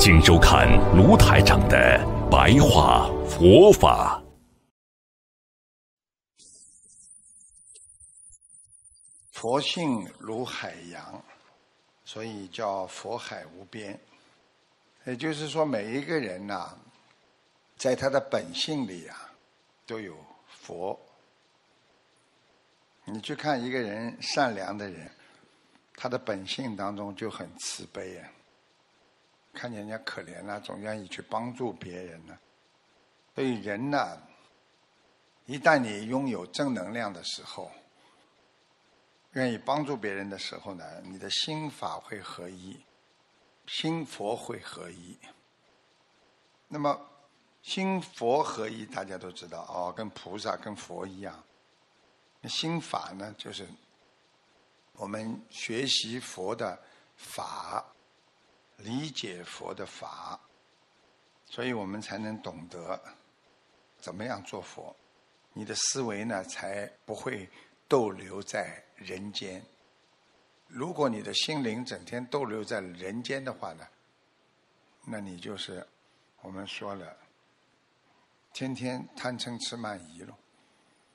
请收看卢台长的白话佛法。佛性如海洋，所以叫佛海无边。也就是说，每一个人呐、在他的本性里啊，都有佛。你去看一个人善良的人，他的本性当中就很慈悲啊。看见人家可怜了、总愿意去帮助别人呢、所以人呢，一旦你拥有正能量的时候，愿意帮助别人的时候呢，你的心法会合一，心佛会合一。那么心佛合一，大家都知道哦，跟菩萨、跟佛一样。心法呢，就是我们学习佛的法。理解佛的法，所以我们才能懂得怎么样做佛。你的思维呢，才不会逗留在人间。如果你的心灵整天逗留在人间的话呢，那你就是我们说了，天天贪嗔痴慢疑了。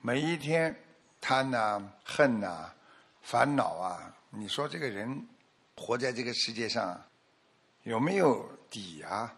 每一天贪呐、恨呐、烦恼啊，你说这个人活在这个世界上。有没有底啊？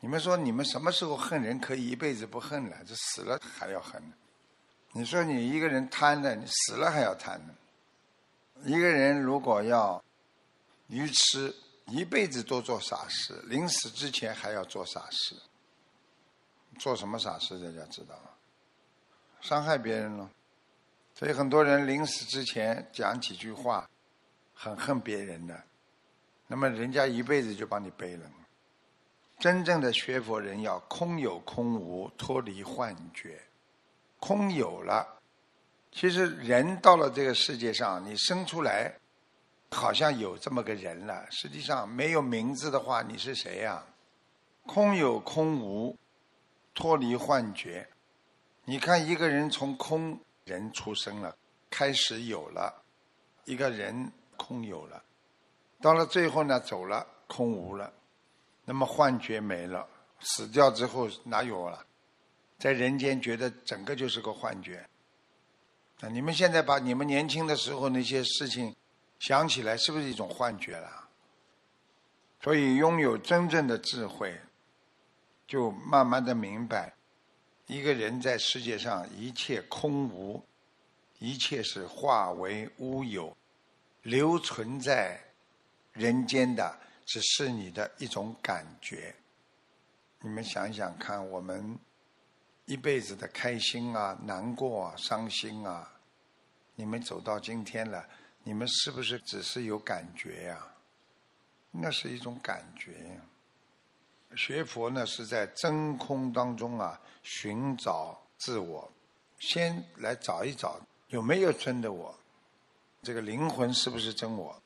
你们说你们什么时候恨人可以一辈子不恨了？这死了还要恨呢？你说你一个人贪的，你死了还要贪呢？一个人如果要愚痴，一辈子都做傻事，临死之前还要做傻事。做什么傻事？大家知道吗？伤害别人了。所以很多人临死之前讲几句话，很恨别人的。那么人家一辈子就帮你背了。真正的学佛人要空有空无，脱离幻觉。空有了，其实人到了这个世界上，你生出来好像有这么个人了，实际上没有名字的话，你是谁呀、空有空无，脱离幻觉。你看一个人从空人出生了，开始有了，一个人空有了。到了最后呢，走了，空无了，那么幻觉没了，死掉之后哪有了？在人间觉得整个就是个幻觉。啊，你们现在把你们年轻的时候那些事情想起来，是不是一种幻觉了？所以拥有真正的智慧，就慢慢的明白，一个人在世界上一切空无，一切是化为乌有，留存在。人间的只是你的一种感觉。你们想想看，我们一辈子的开心啊、难过啊、伤心啊，你们走到今天了，你们是不是只是有感觉呀、那是一种感觉。学佛呢，是在真空当中啊，寻找自我，先来找一找有没有真的我，这个灵魂是不是真我？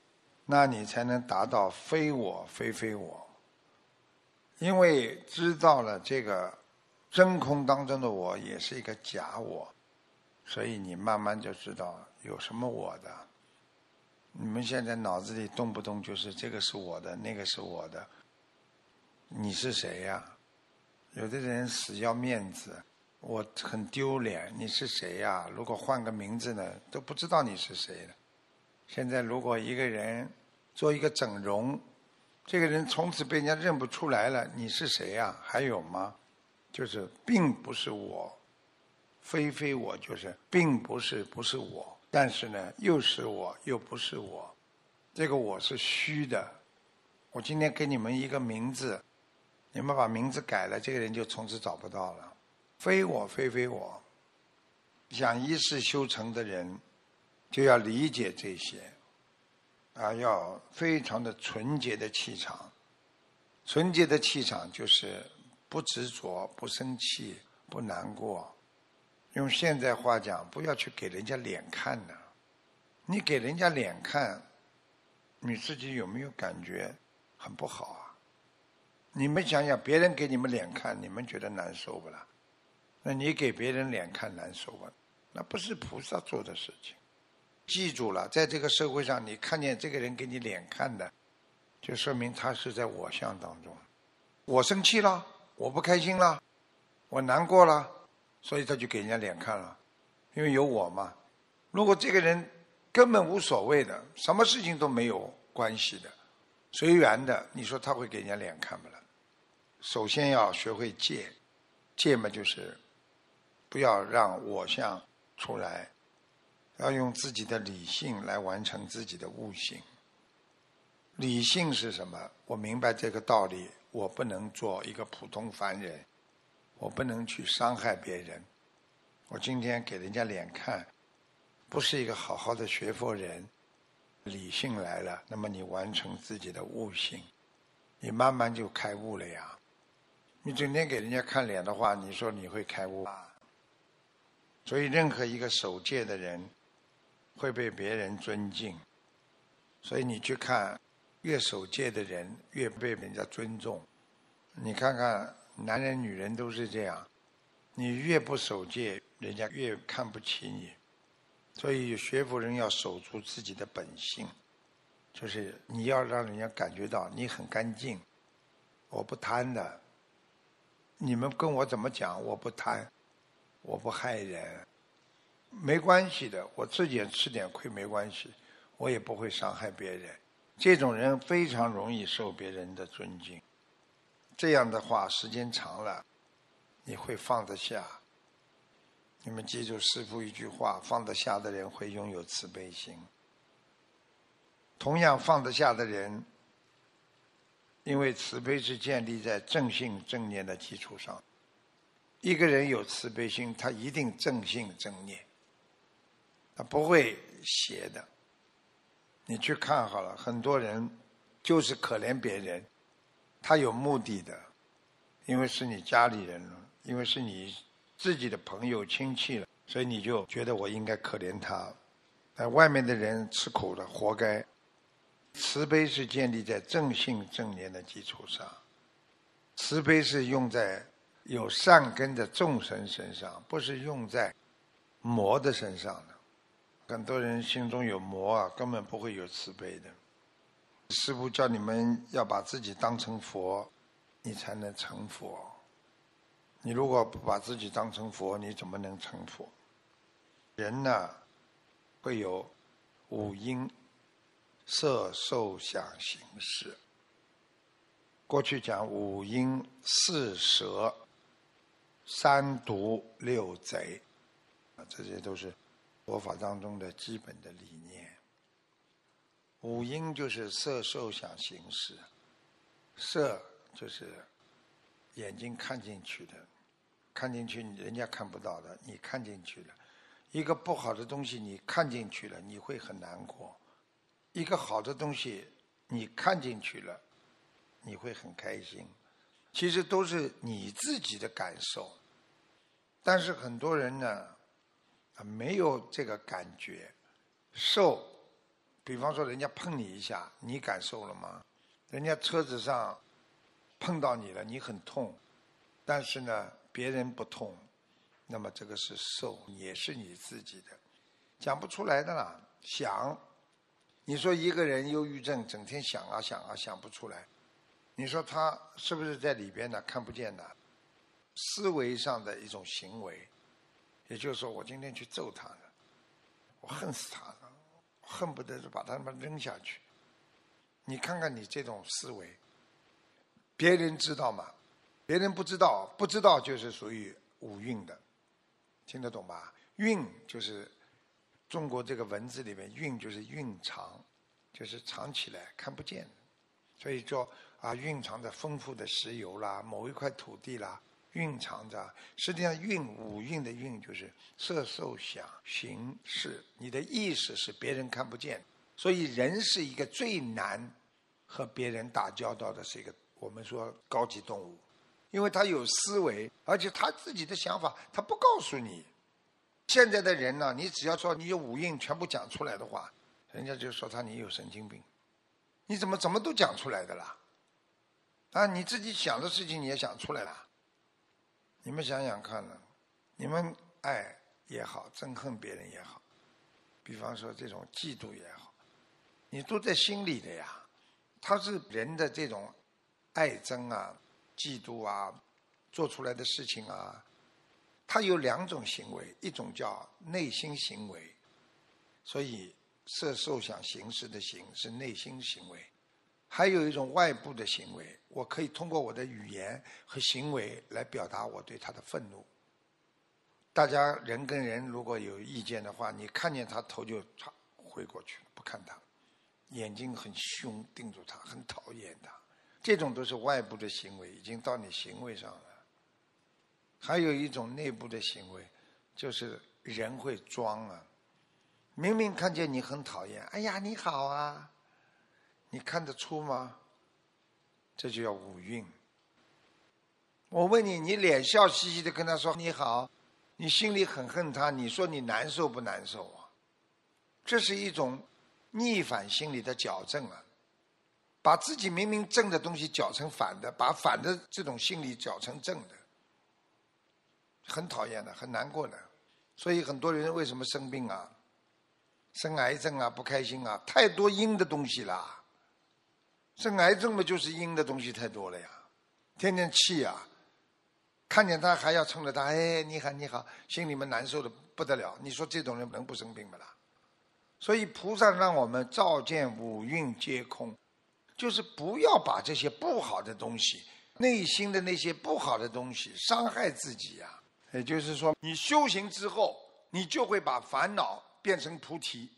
那你才能达到非我非非我，因为知道了这个真空当中的我也是一个假我，所以你慢慢就知道有什么我的。你们现在脑子里动不动就是这个是我的，那个是我的，你是谁呀、有的人死要面子，我很丢脸，你是谁呀、如果换个名字呢，都不知道你是谁了。现在如果一个人做一个整容，这个人从此被人家认不出来了，你是谁呀、还有吗？就是并不是我，非非我，就是并不是不是我，但是呢，又是我，又不是我，这个我是虚的。我今天给你们一个名字，你们把名字改了，这个人就从此找不到了。非我非非我，想一世修成的人。就要理解这些，啊，要非常的纯洁的气场，纯洁的气场就是不执着、不生气、不难过。用现在话讲，不要去给人家脸看的。你给人家脸看，你自己有没有感觉很不好啊？你们想想，别人给你们脸看，你们觉得难受不啦？那你给别人脸看难受吧？那不是菩萨做的事情。记住了，在这个社会上，你看见这个人给你脸看的，就说明他是在我相当中。我生气了，我不开心了，我难过了，所以他就给人家脸看了，因为有我嘛。如果这个人根本无所谓的，什么事情都没有关系的，随缘的，你说他会给人家脸看不了？首先要学会戒，戒嘛就是不要让我相出来。要用自己的理性来完成自己的悟性。理性是什么？我明白这个道理，我不能做一个普通凡人，我不能去伤害别人。我今天给人家脸看，不是一个好好的学佛人。理性来了，那么你完成自己的悟性，你慢慢就开悟了呀。你整天给人家看脸的话，你说你会开悟啊？所以，任何一个守戒的人。会被别人尊敬，所以你去看，越守戒的人越被人家尊重。你看看男人女人都是这样，你越不守戒，人家越看不起你。所以学佛人要守住自己的本性，就是你要让人家感觉到你很干净，我不贪的。你们跟我怎么讲？我不贪，我不害人。没关系的，我自己吃点亏没关系，我也不会伤害别人。这种人非常容易受别人的尊敬。这样的话，时间长了，你会放得下。你们记住师父一句话：放得下的人会拥有慈悲心。同样，放得下的人，因为慈悲是建立在正信正念的基础上。一个人有慈悲心，他一定正信正念。他不会邪的，你去看好了，很多人就是可怜别人，他有目的的，因为是你家里人了，因为是你自己的朋友亲戚了，所以你就觉得我应该可怜他，那，外面的人吃苦了，活该。慈悲是建立在正信正念的基础上，慈悲是用在有善根的众生身上，不是用在魔的身上的。很多人心中有魔啊，根本不会有慈悲的。师父叫你们要把自己当成佛，你才能成佛。你如果不把自己当成佛，你怎么能成佛？人呢，会有五阴：色、受、想、行、识。过去讲五阴四蛇、三毒六贼，啊，这些都是。佛法当中的基本的理念，五音就是色、受、想、行、识。色就是眼睛看进去的，看进去人家看不到的，你看进去了。一个不好的东西你看进去了，你会很难过；一个好的东西你看进去了，你会很开心。其实都是你自己的感受，但是很多人呢。啊，没有这个感觉，受，比方说人家碰你一下，你感受了吗？人家车子上碰到你了，你很痛，但是呢，别人不痛，那么这个是受，也是你自己的，讲不出来的啦。想，你说一个人忧郁症，整天想啊想啊想不出来，你说他是不是在里边呢？看不见的，思维上的一种行为。也就是说，我今天去揍他了，我恨死他了，恨不得就把他们扔下去。你看看你这种思维，别人知道吗？别人不知道，不知道就是属于五蕴的，听得懂吧？蕴就是中国这个文字里面，蕴就是蕴藏，就是藏起来看不见，所以说啊，蕴藏着丰富的石油啦，某一块土地啦。蕴藏着，实际上蕴五蕴的蕴就是色受想行识，你的意识是别人看不见，所以人是一个最难和别人打交道的，是一个我们说高级动物，因为他有思维，而且他自己的想法他不告诉你。现在的人呢，你只要说你有五蕴全部讲出来的话，人家就说他你有神经病。你怎么怎么都讲出来的啦？啊，你自己想的事情你也想出来了。你们想想看呢，你们爱也好，憎恨别人也好，比方说这种嫉妒也好，你都在心里的呀。他是人的这种爱憎啊、嫉妒啊，做出来的事情啊，他有两种行为，一种叫内心行为，所以色受想行识的行是内心行为。还有一种外部的行为，我可以通过我的语言和行为来表达我对他的愤怒。大家人跟人如果有意见的话，你看见他头就唰回过去，不看他，眼睛很凶盯住他，很讨厌他。这种都是外部的行为，已经到你行为上了。还有一种内部的行为，就是人会装啊，明明看见你很讨厌，哎呀你好啊。你看得出吗？这就叫五蕴。我问你，你脸笑嘻嘻的跟他说你好，你心里很恨他，你说你难受不难受啊？这是一种逆反心理的矫正啊，把自己明明正的东西搅成反的，把反的这种心理搅成正的，很讨厌的，很难过的。所以很多人为什么生病啊？生癌症啊，不开心啊，太多阴的东西了。生癌症嘛，就是阴的东西太多了呀，天天气啊，看见他还要冲着他，哎，你好你好，心里面难受的不得了。你说这种人能不生病不啦？所以菩萨让我们照见五蕴皆空，就是不要把这些不好的东西、内心的那些不好的东西伤害自己呀。也就是说，你修行之后，你就会把烦恼变成菩提。